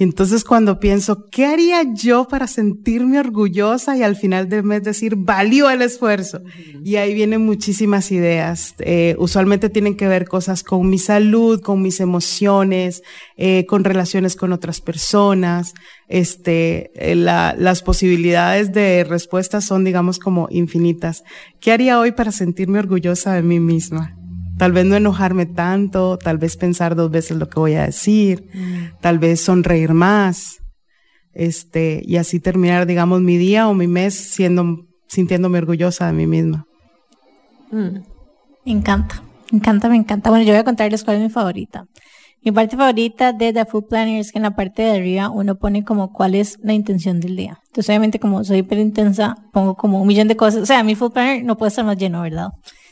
Y entonces cuando pienso, ¿qué haría yo para sentirme orgullosa y al final del mes decir, valió el esfuerzo? Y ahí vienen muchísimas ideas. Eh, usualmente tienen que ver cosas con mi salud, con mis emociones, eh, con relaciones con otras personas. Este, eh, la- las posibilidades de respuestas son, digamos, como infinitas. ¿Qué haría hoy para sentirme orgullosa de mí misma? Tal vez no enojarme tanto, tal vez pensar dos veces lo que voy a decir, tal vez sonreír más, este, y así terminar, digamos, mi día o mi mes siendo, sintiéndome orgullosa de mí misma. Mm. Me encanta, me encanta, me encanta. Bueno, yo voy a contarles cuál es mi favorita. Mi parte favorita de The Food Planner es que en la parte de arriba uno pone como cuál es la intención del día. Entonces, obviamente, como soy hiper intensa, pongo como un millón de cosas. O sea, mi Food Planner no puede estar más lleno, ¿verdad?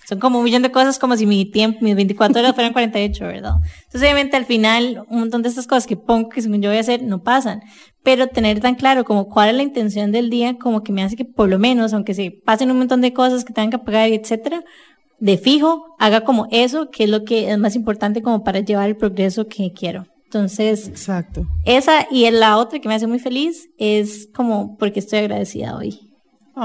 Son como un millón de cosas como si mi tiempo, mis 24 horas fueran 48, ¿verdad? Entonces, obviamente, al final, un montón de estas cosas que pongo que según yo voy a hacer no pasan. Pero tener tan claro como cuál es la intención del día, como que me hace que por lo menos, aunque se pasen un montón de cosas que tengan que pagar y etcétera, de fijo, haga como eso, que es lo que es más importante como para llevar el progreso que quiero. Entonces, Exacto. esa y la otra que me hace muy feliz es como porque estoy agradecida hoy.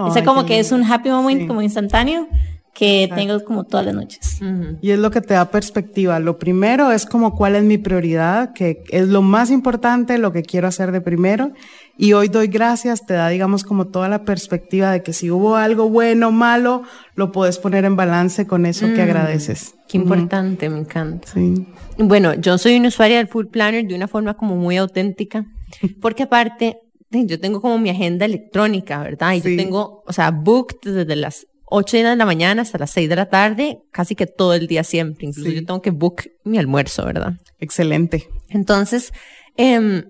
esa Ay, como que es un happy moment, Sí. como instantáneo, que tengo como todas las noches. Y es lo que te da perspectiva. Lo primero es como cuál es mi prioridad, que es lo más importante, lo que quiero hacer de primero. Y hoy doy gracias, te da, digamos, como toda la perspectiva de que si hubo algo bueno o malo, lo puedes poner en balance con eso que agradeces. Qué importante, me encanta. Sí. Bueno, yo soy una usuaria del Full Planner de una forma como muy auténtica, (laughs) porque aparte yo tengo como mi agenda electrónica, ¿verdad? Y Sí. yo tengo, o sea, booked desde las 8 de la mañana hasta las 6 de la tarde, casi que todo el día siempre. Incluso Sí. yo tengo que book mi almuerzo, ¿verdad? Excelente. Entonces, em,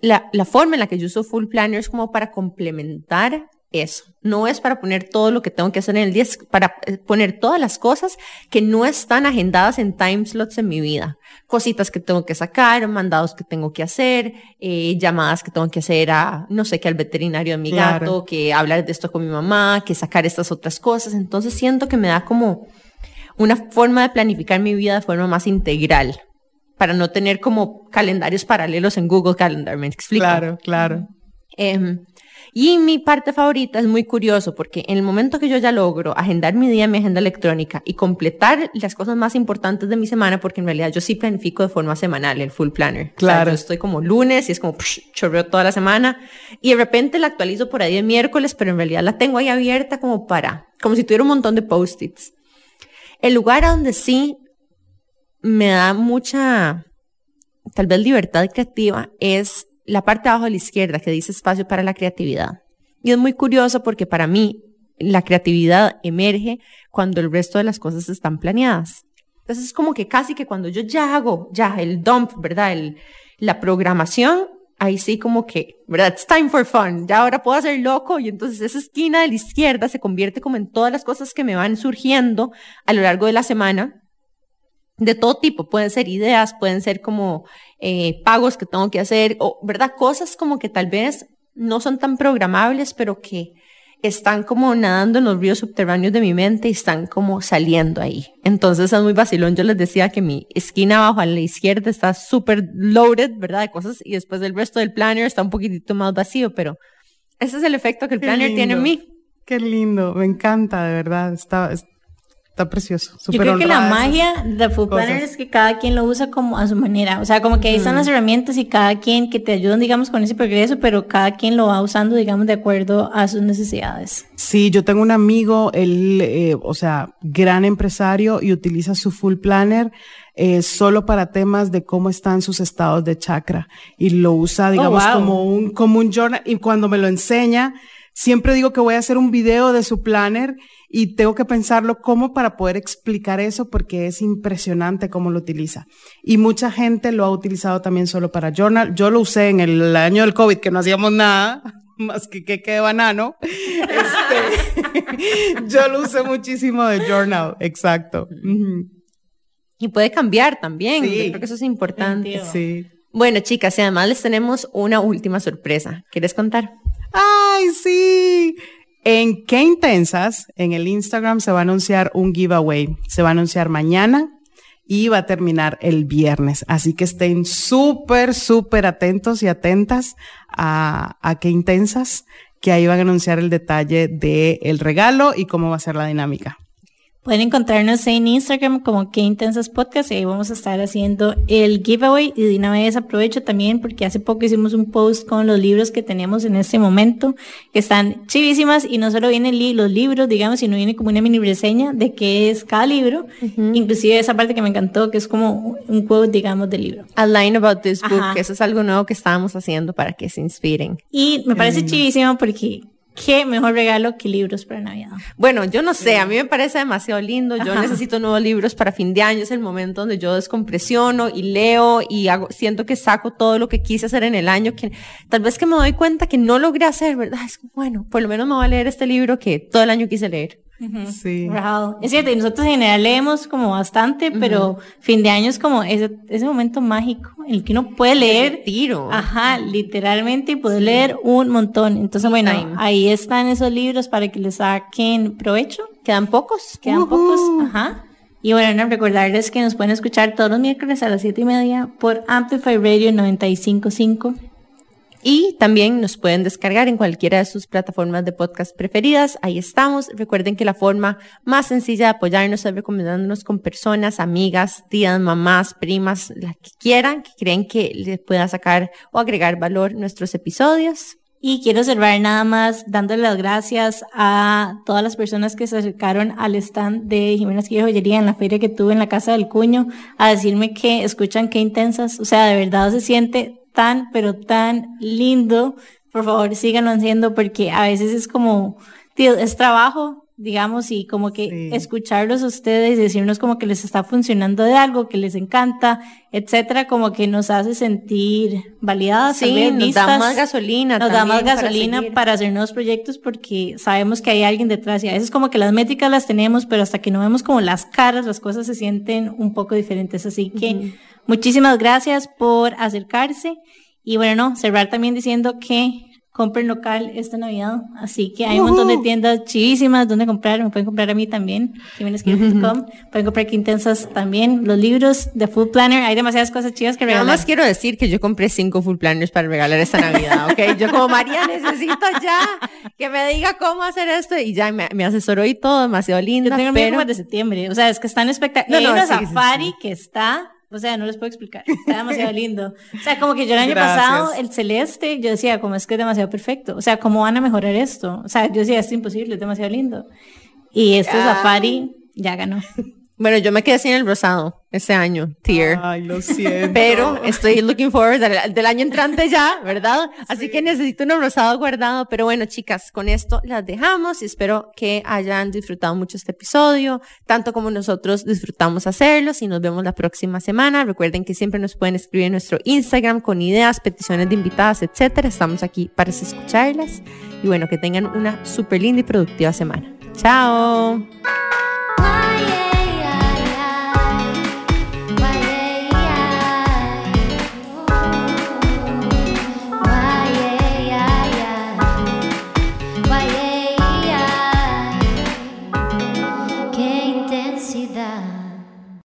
la, la forma en la que yo uso Full Planner es como para complementar eso. No es para poner todo lo que tengo que hacer en el día, es para eh, poner todas las cosas que no están agendadas en time slots en mi vida. Cositas que tengo que sacar, mandados que tengo que hacer, eh, llamadas que tengo que hacer a, no sé, que al veterinario de mi Claro. gato, que hablar de esto con mi mamá, que sacar estas otras cosas. Entonces siento que me da como una forma de planificar mi vida de forma más integral para no tener como calendarios paralelos en Google Calendar, ¿me explico? Claro, claro. Em, y mi parte favorita es muy curioso porque en el momento que yo ya logro agendar mi día en mi agenda electrónica y completar las cosas más importantes de mi semana, porque en realidad yo sí planifico de forma semanal el full planner. O sea, Claro. yo estoy como lunes y es como psh, chorreo toda la semana y de repente la actualizo por ahí el miércoles, pero en realidad la tengo ahí abierta como para, como si tuviera un montón de post-its. El lugar a donde sí me da mucha, tal vez libertad creativa, es la parte abajo a la izquierda que dice espacio para la creatividad. Y es muy curioso porque para mí la creatividad emerge cuando el resto de las cosas están planeadas. Entonces es como que casi que cuando yo ya hago ya el dump, ¿verdad? El, la programación, ahí sí como que, ¿verdad? It's time for fun. Ya ahora puedo hacer loco y entonces esa esquina de la izquierda se convierte como en todas las cosas que me van surgiendo a lo largo de la semana de todo tipo, pueden ser ideas, pueden ser como eh, pagos que tengo que hacer, o, ¿verdad? Cosas como que tal vez no son tan programables, pero que están como nadando en los ríos subterráneos de mi mente y están como saliendo ahí. Entonces es muy vacilón. Yo les decía que mi esquina abajo a la izquierda está súper loaded, ¿verdad? De cosas y después el resto del planner está un poquitito más vacío, pero ese es el efecto que el Qué planner tiene en mí. Qué lindo, me encanta, de verdad. Está, está precioso. Yo creo que la magia de Food cosas. Planner es que cada quien lo usa como a su manera. O sea, como que ahí están las herramientas y cada quien que te ayudan, digamos, con ese progreso, pero cada quien lo va usando, digamos, de acuerdo a sus necesidades. Sí, yo tengo un amigo, él, eh, o sea, gran empresario y utiliza su full planner eh, solo para temas de cómo están sus estados de chakra y lo usa, digamos, wow. como un como un journal y cuando me lo enseña, siempre digo que voy a hacer un video de su planner y tengo que pensarlo cómo para poder explicar eso porque es impresionante cómo lo utiliza. Y mucha gente lo ha utilizado también solo para journal. Yo lo usé en el año del COVID que no hacíamos nada (laughs) más que que de banano. (laughs) Este, (laughs) yo lo usé muchísimo de journal, exacto. Y puede cambiar también. Sí. Yo creo que eso es importante. Sí. Bueno, chicas, y además les tenemos una última sorpresa. ¿Quieres contar? ¡Ay, sí! En Qué Intensas, en el Instagram se va a anunciar un giveaway. Se va a anunciar mañana y va a terminar el viernes. Así que estén súper, súper atentos y atentas a, Qué Intensas, que ahí van a anunciar el detalle del el regalo y cómo va a ser la dinámica. Pueden encontrarnos en Instagram como Que Intensas Podcast y ahí vamos a estar haciendo el giveaway y de una vez aprovecho también porque hace poco hicimos un post con los libros que tenemos en este momento que están chivísimas y no solo vienen li- los libros, digamos, sino viene como una mini reseña de qué es cada libro, inclusive esa parte que me encantó que es como un quote, digamos, del libro. A line about this book, Ajá. que eso es algo nuevo que estábamos haciendo para que se inspiren. Y me parece chivísimo porque qué mejor regalo que libros para Navidad. Bueno, yo no sé, a mí me parece demasiado lindo. Yo Ajá. necesito nuevos libros para fin de año. Es el momento donde yo descompresiono y leo y hago, siento que saco todo lo que quise hacer en el año. Que tal vez que me doy cuenta que no logré hacer, ¿verdad? Es bueno, por lo menos me voy a leer este libro que todo el año quise leer. Sí. Rajado. Es cierto, y nosotros en general leemos como bastante, pero fin de año es como ese, ese momento mágico en el que uno puede leer. Tiro. Ajá, literalmente y puede leer un montón. Entonces, bueno, time. ahí están esos libros para que les saquen provecho. ¿Quedan pocos? Quedan pocos. Ajá. Y bueno, no, recordarles que nos pueden escuchar todos los miércoles a las siete y media por Amplify Radio 955. Y también nos pueden descargar en cualquiera de sus plataformas de podcast preferidas. Ahí estamos. Recuerden que la forma más sencilla de apoyarnos es recomendándonos con personas, amigas, tías, mamás, primas, las que quieran, que creen que les pueda sacar o agregar valor nuestros episodios. Y quiero cerrar nada más dándole las gracias a todas las personas que se acercaron al stand de Jimena Esquilla Joyería en la feria que tuve en la Casa del Cuño a decirme que escuchan qué intensas. O sea, de verdad se siente tan, pero tan lindo. Por favor, síganlo haciendo porque a veces es como, tío, es trabajo, digamos, y como que Sí. escucharlos a ustedes y decirnos como que les está funcionando de algo, que les encanta, etcétera, como que nos hace sentir validadas, Sí, vez, nos da más gasolina. nos da más también para gasolina para, hacer nuevos proyectos porque sabemos que hay alguien detrás y a veces como que las métricas las tenemos, pero hasta que no vemos como las caras, las cosas se sienten un poco diferentes. Así que muchísimas gracias por acercarse y bueno, no, cerrar también diciendo que compren local esta Navidad. Así que hay un montón de tiendas chivísimas donde comprar. Me pueden comprar a mí también, jimenezquiro.com. Pueden comprar Quintensas también. Los libros de Food Planner. Hay demasiadas cosas chivas que Nada regalar. más quiero decir que yo compré cinco full planners para regalar esta Navidad, ¿ok? Yo como María necesito ya que me diga cómo hacer esto y ya me, me asesoró y todo, demasiado Yo linda, tengo pero de septiembre. O sea, es que están espectaculares. No, no, sí, sí, safari sí. que está, o sea, no les puedo explicar. Está demasiado (laughs) lindo. O sea, como que yo el año Gracias. pasado, el celeste, yo decía, como es que es demasiado perfecto. O sea, ¿cómo van a mejorar esto? O sea, yo decía, es imposible, es demasiado lindo. Y este safari ya ganó. Bueno, yo me quedé sin el rosado este año, tier. Ay, lo siento. Pero estoy looking forward del, del año entrante ya, ¿verdad? Así que necesito uno rosado guardado. Pero bueno, chicas, con esto las dejamos y espero que hayan disfrutado mucho este episodio, tanto como nosotros disfrutamos hacerlos y nos vemos la próxima semana. Recuerden que siempre nos pueden escribir en nuestro Instagram con ideas, peticiones de invitadas, etcétera. Estamos aquí para escucharlas. Y bueno, que tengan una súper linda y productiva semana. Chao.